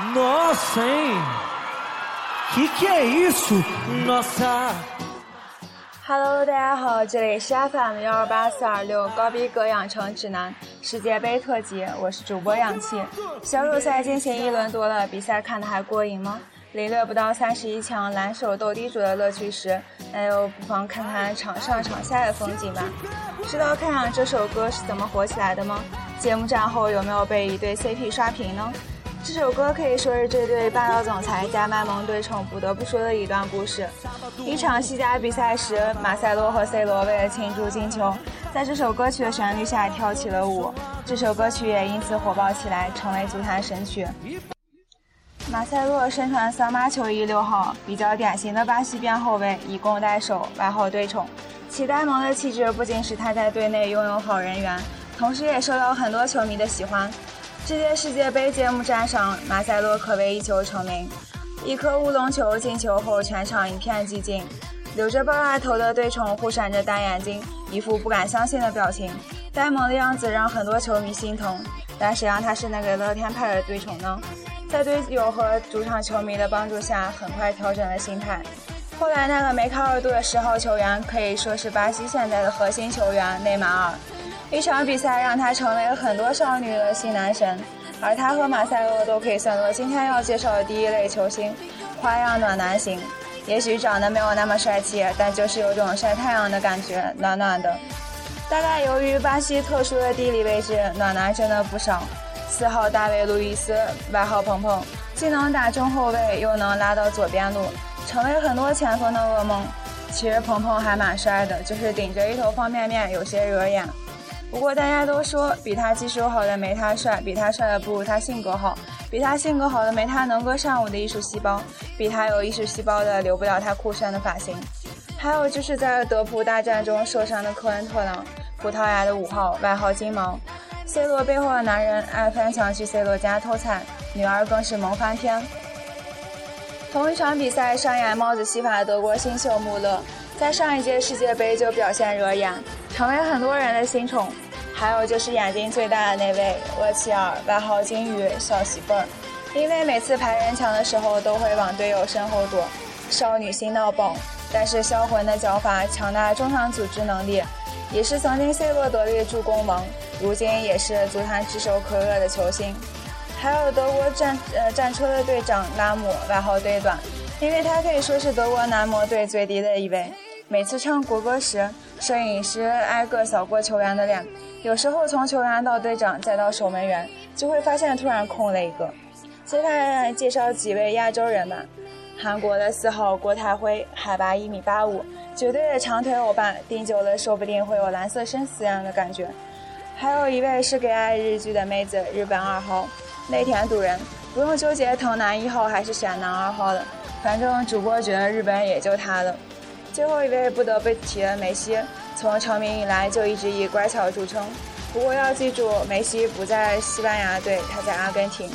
Nossa, hein? Que que é isso? Nossa! Hello，大家好，这里是 FM 幺二八四二六高逼格养成指南世界杯特辑，我是主播氧气。小组赛进行一轮多了，比赛看得还过瘾吗？领略不到三十一强蓝手斗地主的乐趣时，那又不妨看看场上场下的风景吧。知道看看这首歌是怎么火起来的吗？节目战后有没有被一对 CP 刷屏呢？这首歌可以说是这对霸道总裁加卖萌对宠不得不说的一段故事。一场西甲比赛时，马塞洛和 C 罗为了庆祝进球，在这首歌曲的旋律下跳起了舞，这首歌曲也因此火爆起来，成为足坛神曲。马塞洛身穿桑巴球衣六号，比较典型的巴西边后卫，以攻代守，外号对宠。其呆萌的气质不仅使他在队内拥有好人缘，同时也受到很多球迷的喜欢。这届世界杯揭幕战上，马塞洛可谓一球成名，一颗乌龙球进球后，全场一片寂静。留着爆炸头的对宠忽闪着大眼睛，一副不敢相信的表情，呆萌的样子让很多球迷心疼。但谁让他是那个乐天派的对宠呢？在队友和主场球迷的帮助下，很快调整了心态。后来那个梅开二度的十号球员，可以说是巴西现在的核心球员内马尔。一场比赛让他成为很多少女的新男神，而他和马塞洛都可以算作今天要介绍的第一类球星，花样暖男型。也许长得没有那么帅气，但就是有种晒太阳的感觉，暖暖的。大概由于巴西特殊的地理位置，暖男真的不少。四号大卫·路易斯，外号鹏鹏，既能打中后卫，又能拉到左边路，成为很多前锋的噩梦。其实鹏鹏还蛮帅的，就是顶着一头方便面，有些惹眼。不过大家都说，比他技术好的没他帅，比他帅的不如他性格好，比他性格好的没他能歌善舞的艺术细胞，比他有艺术细胞的留不了他酷炫的发型。还有就是在德普大战中受伤的科恩特朗，葡萄牙的五号，外号金毛。C 罗背后的男人爱翻墙去 C 罗家偷菜，女儿更是萌翻天。同一场比赛上演帽子戏法的德国新秀穆勒，在上一届世界杯就表现惹眼，成为很多人的新宠。还有就是眼睛最大的那位厄齐尔，外号金鱼小媳妇儿，因为每次排人墙的时候都会往队友身后躲，少女心到爆。但是销魂的脚法、强大中场组织能力，也是曾经 C 罗得力助攻王，如今也是足坛炙手可热的球星。还有德国战呃战车的队长拉姆，外号队短，因为他可以说是德国男模队最低的一位。每次唱国歌时，摄影师挨个扫过球员的脸。有时候从球员到队长再到守门员，就会发现突然空了一个。接下来介绍几位亚洲人吧。韩国的四号郭泰辉，海拔一米八五，绝对的长腿欧巴，盯久了说不定会有蓝色生死一样的感觉。还有一位是给爱日剧的妹子，日本二号内田笃人，不用纠结藤男一号还是选男二号了，反正主播觉得日本也就他了。最后一位不得不提的梅西。从成名以来就一直以乖巧著称，不过要记住，梅西不在西班牙队，他在阿根廷。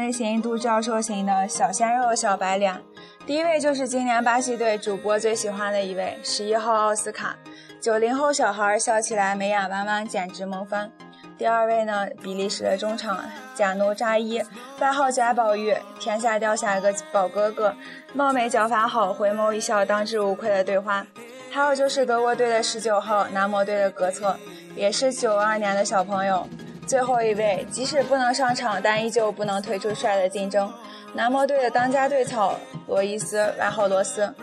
类型，独教授型的小鲜肉、小白脸。第一位就是今年巴西队主播最喜欢的一位，十一号奥斯卡，九零后小孩笑起来眉眼弯弯，简直萌翻。第二位呢，比利时的中场贾努扎伊，外号贾宝玉，天下掉下一个宝哥哥，貌美脚法好，回眸一笑，当之无愧的对花。还有就是德国队的十九号男模队的格策，也是九二年的小朋友。最后一位，即使不能上场，但依旧不能退出帅的竞争。男模队的当家队草罗伊斯，外号罗斯。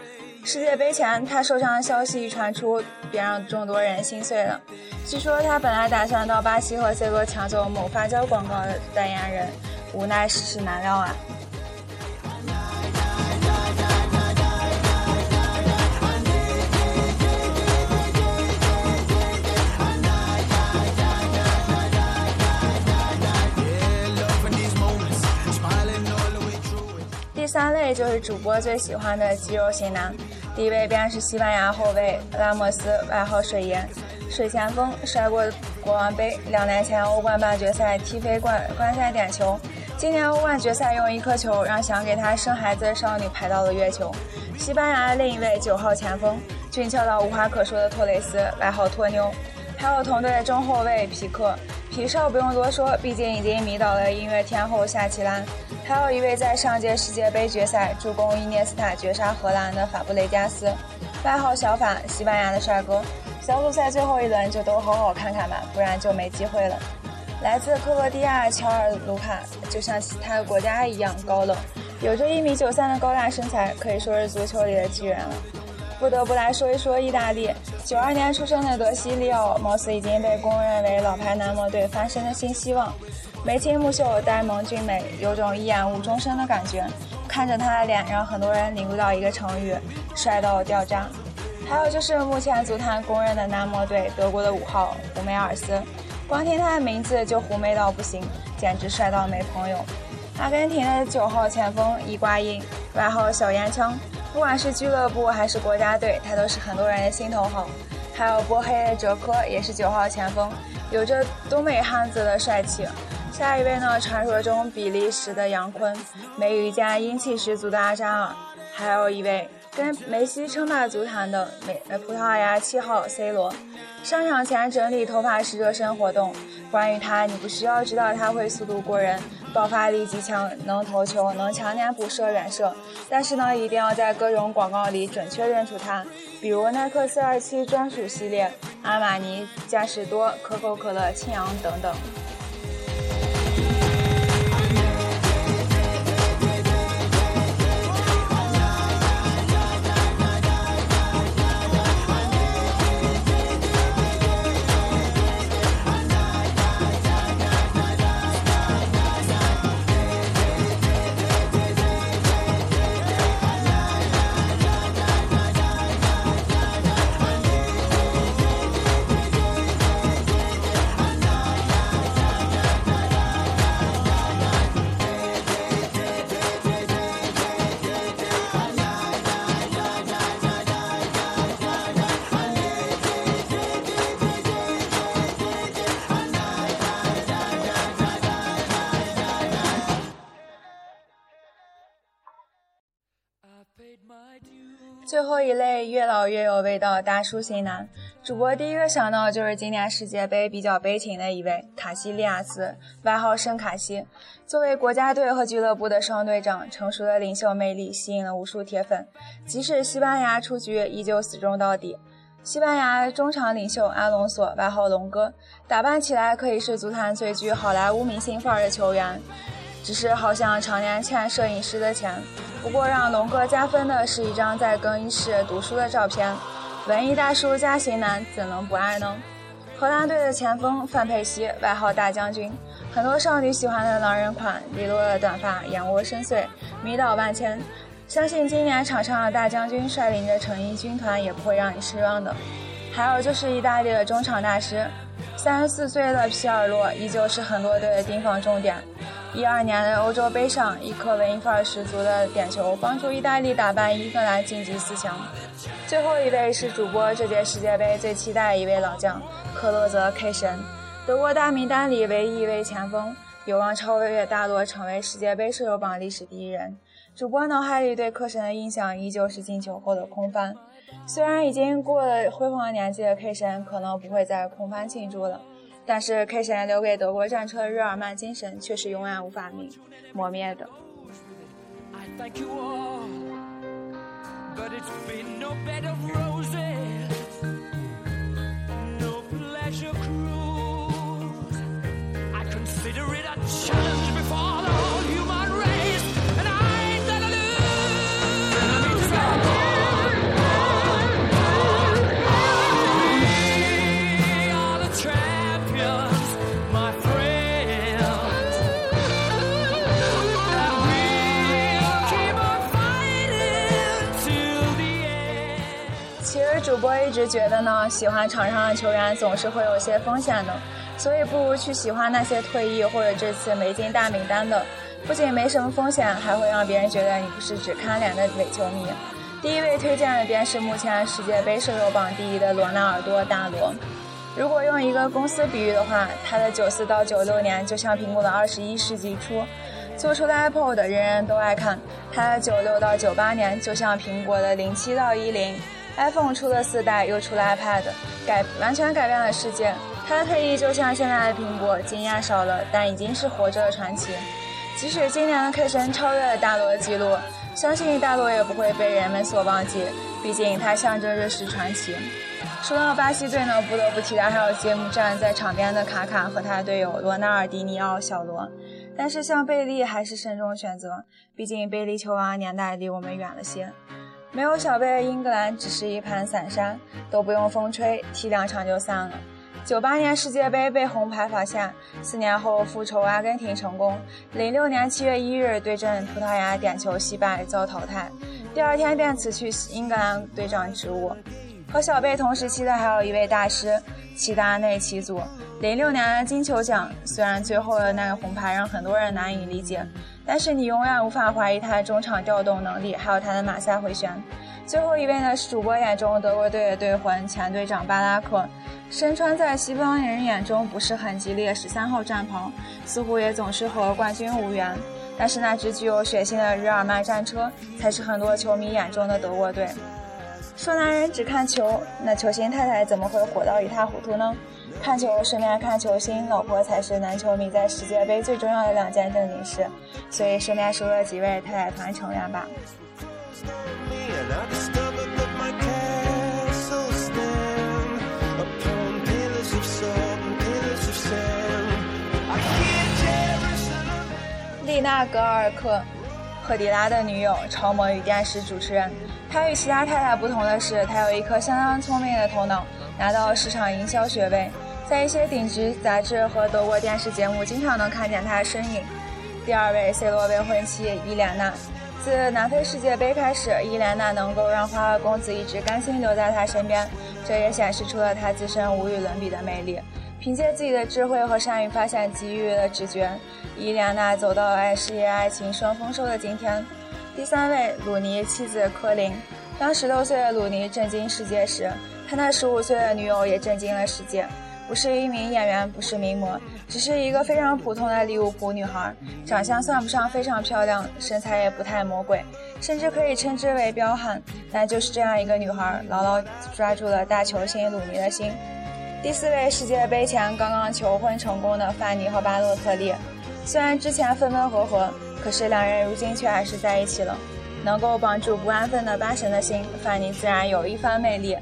世界杯前，他受伤的消息一传出，便让众多人心碎了。据说他本来打算到巴西和 C 罗抢走某发胶广告的代言人，无奈世事难料啊。三类就是主播最喜欢的肌肉型男。第一位便是西班牙后卫拉莫斯，外号水爷，水前锋，摔过国王杯，两年前欧冠半决赛踢飞冠观赛点球，今年欧冠决赛用一颗球让想给他生孩子的少女排到了月球。西班牙另一位九号前锋，俊俏到无话可说的托雷斯，外号托妞，还有同队的中后卫皮克。体少不用多说，毕竟已经迷倒了音乐天后夏奇拉。还有一位在上届世界杯决赛助攻伊涅斯塔绝杀荷兰的法布雷加斯，外号小法，西班牙的帅哥。小组赛最后一轮就都好好看看吧，不然就没机会了。来自克罗地亚乔尔卢卡，就像其他国家一样高冷，有着一米九三的高大身材，可以说是足球里的巨人了。不得不来说一说意大利，九二年出生的德西利奥，貌似已经被公认为老牌男模队翻身的新希望。眉清目秀，呆萌俊美，有种一眼误终身的感觉。看着他的脸，让很多人领悟到一个成语：帅到掉渣。还有就是目前足坛公认的男模队，德国的五号胡梅尔斯，光听他的名字就狐媚到不行，简直帅到没朋友。阿根廷的九号前锋伊瓜因，外号小烟枪。不管是俱乐部还是国家队，他都是很多人的心头好。还有波黑的哲科，也是九号前锋，有着东北汉子的帅气。下一位呢，传说中比利时的杨坤，眉宇间英气十足的阿扎尔。还有一位跟梅西称霸足坛的美葡萄牙七号 C 罗，上场前整理头发时热身活动。关于它，你不需要知道它会速度过人。爆发力极强，能投球，能强粘补射远射，但是呢，一定要在各种广告里准确认出它，比如耐克四二七专属系列、阿玛尼、嘉实多、可口可乐、庆阳等等。最后一类越老越有味道大叔型男，主播第一个想到就是今年世界杯比较悲情的一位卡西利亚斯，外号圣卡西。作为国家队和俱乐部的双队长，成熟的领袖魅力吸引了无数铁粉，即使西班牙出局，依旧死忠到底。西班牙中场领袖阿隆索，外号龙哥，打扮起来可以是足坛最具好莱坞明星范儿的球员，只是好像常年欠摄影师的钱。不过让龙哥加分的是一张在更衣室读书的照片，文艺大叔加型男，怎能不爱呢？荷兰队的前锋范佩西，外号大将军，很多少女喜欢的狼人款，利落的短发，眼窝深邃，迷倒万千。相信今年场上的大将军率领着成衣军团也不会让你失望的。还有就是意大利的中场大师，三十四岁的皮尔洛，依旧是很多队的盯防重点。一二年的欧洲杯上，一颗文艺范儿十足的点球，帮助意大利打败英格兰晋级四强。最后一位是主播这届世界杯最期待一位老将克洛泽 K 神，德国大名单里唯一一位前锋，有望超越大洛成为世界杯射手榜历史第一人。主播脑海里对克神的印象依旧是进球后的空翻，虽然已经过了辉煌年纪的 K 神可能不会再空翻庆祝了。但是 K 神留给德国战车的日耳曼精神却是永远无法泯磨灭的。主播一直觉得呢，喜欢场上的球员总是会有些风险的，所以不如去喜欢那些退役或者这次没进大名单的。不仅没什么风险，还会让别人觉得你不是只看脸的伪球迷。第一位推荐的便是目前世界杯射手榜第一的罗纳尔多大罗。如果用一个公司比喻的话，他的九四到九六年就像苹果的二十一世纪初做出的 iPod，人人都爱看；他的九六到九八年就像苹果的零七到一零 iPhone 出了四代，又出了 iPad，改完全改变了世界。他的退役就像现在的苹果，经验少了，但已经是活着的传奇。即使今年的 K 神超越了大罗的记录，相信大罗也不会被人们所忘记。毕竟他象征着是传奇。说到巴西队呢，不得不提的还有揭幕战在场边的卡卡和他的队友罗纳尔迪尼奥小罗。但是像贝利还是慎重选择，毕竟贝利球王年代离我们远了些。没有小贝的，英格兰只是一盘散沙，都不用风吹，踢两场就散了。九八年世界杯被红牌罚下，四年后复仇阿根廷成功。零六年七月一日对阵葡萄牙点球惜败遭淘汰，第二天便辞去英格兰队长职务。和小贝同时期的还有一位大师齐达内齐祖。零六年的金球奖，虽然最后的那个红牌让很多人难以理解，但是你永远无法怀疑他的中场调动能力，还有他的马赛回旋。最后一位呢是主播眼中德国队的队魂前队长巴拉克，身穿在西方人眼中不是很吉利的十三号战袍，似乎也总是和冠军无缘。但是那支具有血性的日耳曼战车，才是很多球迷眼中的德国队。说男人只看球，那球星太太怎么会火到一塌糊涂呢？看球顺便看球星，老婆才是男球迷在世界杯最重要的两件正经事。所以顺便说了几位太太团成员吧。丽娜·格尔克，赫迪拉的女友，超模与电视主持人。她与其他太太不同的是，她有一颗相当聪明的头脑，拿到市场营销学位，在一些顶级杂志和德国电视节目经常能看见她的身影。第二位，C 罗未婚妻伊莲娜。自南非世界杯开始，伊莲娜能够让花花公子一直甘心留在她身边，这也显示出了她自身无与伦比的魅力。凭借自己的智慧和善于发现机遇的直觉，伊莲娜走到了爱事业爱情双丰收的今天。第三位，鲁尼妻子科林。当十六岁的鲁尼震惊世界时，他那十五岁的女友也震惊了世界。不是一名演员，不是名模，只是一个非常普通的利物浦女孩，长相算不上非常漂亮，身材也不太魔鬼，甚至可以称之为彪悍。但就是这样一个女孩，牢牢抓住了大球星鲁尼的心。第四位，世界杯前刚刚求婚成功的范尼和巴洛特利，虽然之前分分合合，可是两人如今却还是在一起了。能够绑住不安分的八神的心，范尼自然有一番魅力。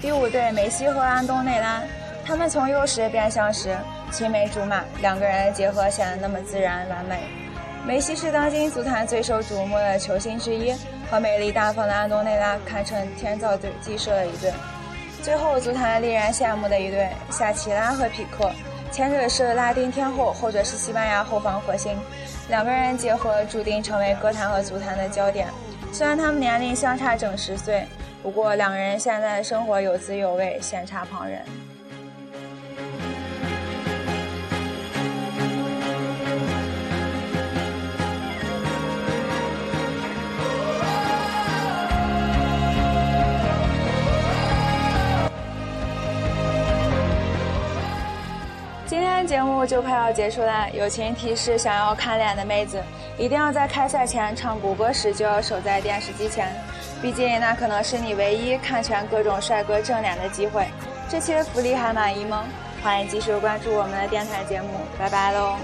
第五对，梅西和安东内拉，他们从幼时便相识，青梅竹马，两个人结合显得那么自然完美。梅西是当今足坛最受瞩目的球星之一，和美丽大方的安东内拉堪称天造地设的一对。最后，足坛令人羡慕的一对夏奇拉和皮克，前者是拉丁天后，后者是西班牙后防核心，两个人结合注定成为歌坛和足坛的焦点。虽然他们年龄相差整十岁，不过两个人现在的生活有滋有味，羡煞旁人。节目就快要结束了，友情提示：想要看脸的妹子，一定要在开赛前唱国歌时就要守在电视机前，毕竟那可能是你唯一看全各种帅哥正脸的机会。这些福利还满意吗？欢迎继续关注我们的电台节目，拜拜喽。